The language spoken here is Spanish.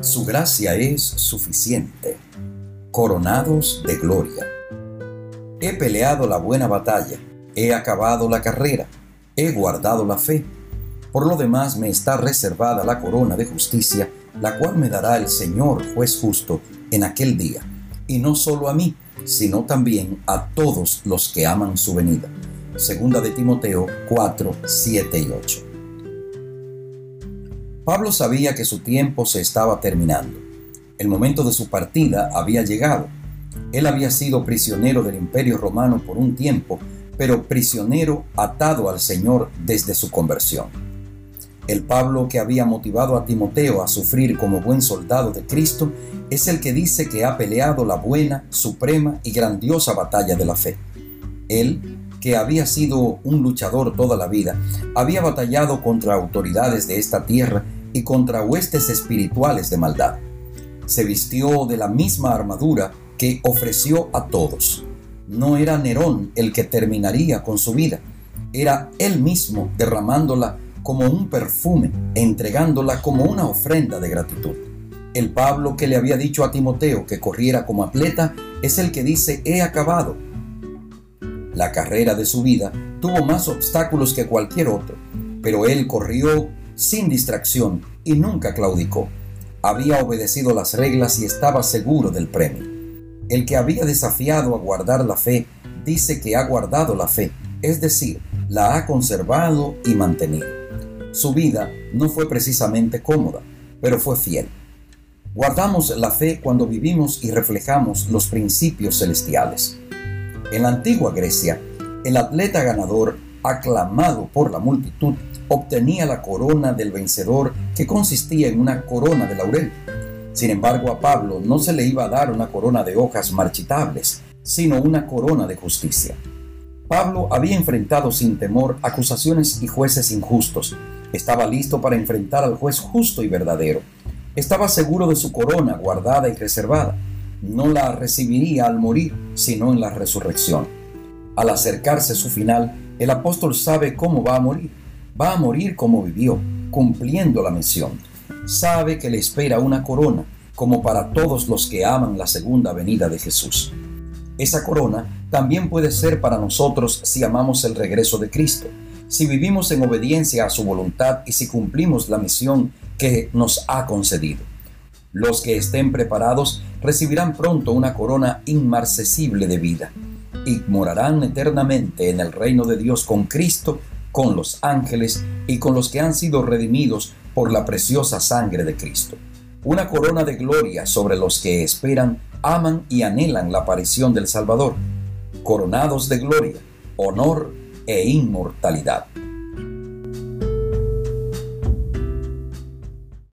Su gracia es suficiente. Coronados de gloria. He peleado la buena batalla, he acabado la carrera, he guardado la fe. Por lo demás me está reservada la corona de justicia, la cual me dará el Señor juez justo en aquel día, y no solo a mí, sino también a todos los que aman su venida. Segunda de Timoteo 4, 7 y 8. Pablo sabía que su tiempo se estaba terminando. El momento de su partida había llegado. Él había sido prisionero del imperio romano por un tiempo, pero prisionero atado al Señor desde su conversión. El Pablo que había motivado a Timoteo a sufrir como buen soldado de Cristo es el que dice que ha peleado la buena, suprema y grandiosa batalla de la fe. Él, que había sido un luchador toda la vida, había batallado contra autoridades de esta tierra y contra huestes espirituales de maldad. Se vistió de la misma armadura que ofreció a todos. No era Nerón el que terminaría con su vida, era él mismo derramándola como un perfume, entregándola como una ofrenda de gratitud. El Pablo que le había dicho a Timoteo que corriera como atleta es el que dice he acabado. La carrera de su vida tuvo más obstáculos que cualquier otro, pero él corrió sin distracción y nunca claudicó. Había obedecido las reglas y estaba seguro del premio. El que había desafiado a guardar la fe dice que ha guardado la fe, es decir, la ha conservado y mantenido. Su vida no fue precisamente cómoda, pero fue fiel. Guardamos la fe cuando vivimos y reflejamos los principios celestiales. En la antigua Grecia, el atleta ganador, aclamado por la multitud, obtenía la corona del vencedor que consistía en una corona de laurel. Sin embargo, a Pablo no se le iba a dar una corona de hojas marchitables, sino una corona de justicia. Pablo había enfrentado sin temor acusaciones y jueces injustos. Estaba listo para enfrentar al juez justo y verdadero. Estaba seguro de su corona guardada y reservada. No la recibiría al morir, sino en la resurrección. Al acercarse su final, el apóstol sabe cómo va a morir va a morir como vivió, cumpliendo la misión. Sabe que le espera una corona, como para todos los que aman la segunda venida de Jesús. Esa corona también puede ser para nosotros si amamos el regreso de Cristo, si vivimos en obediencia a su voluntad y si cumplimos la misión que nos ha concedido. Los que estén preparados recibirán pronto una corona inmarcesible de vida y morarán eternamente en el reino de Dios con Cristo con los ángeles y con los que han sido redimidos por la preciosa sangre de Cristo. Una corona de gloria sobre los que esperan, aman y anhelan la aparición del Salvador. Coronados de gloria, honor e inmortalidad.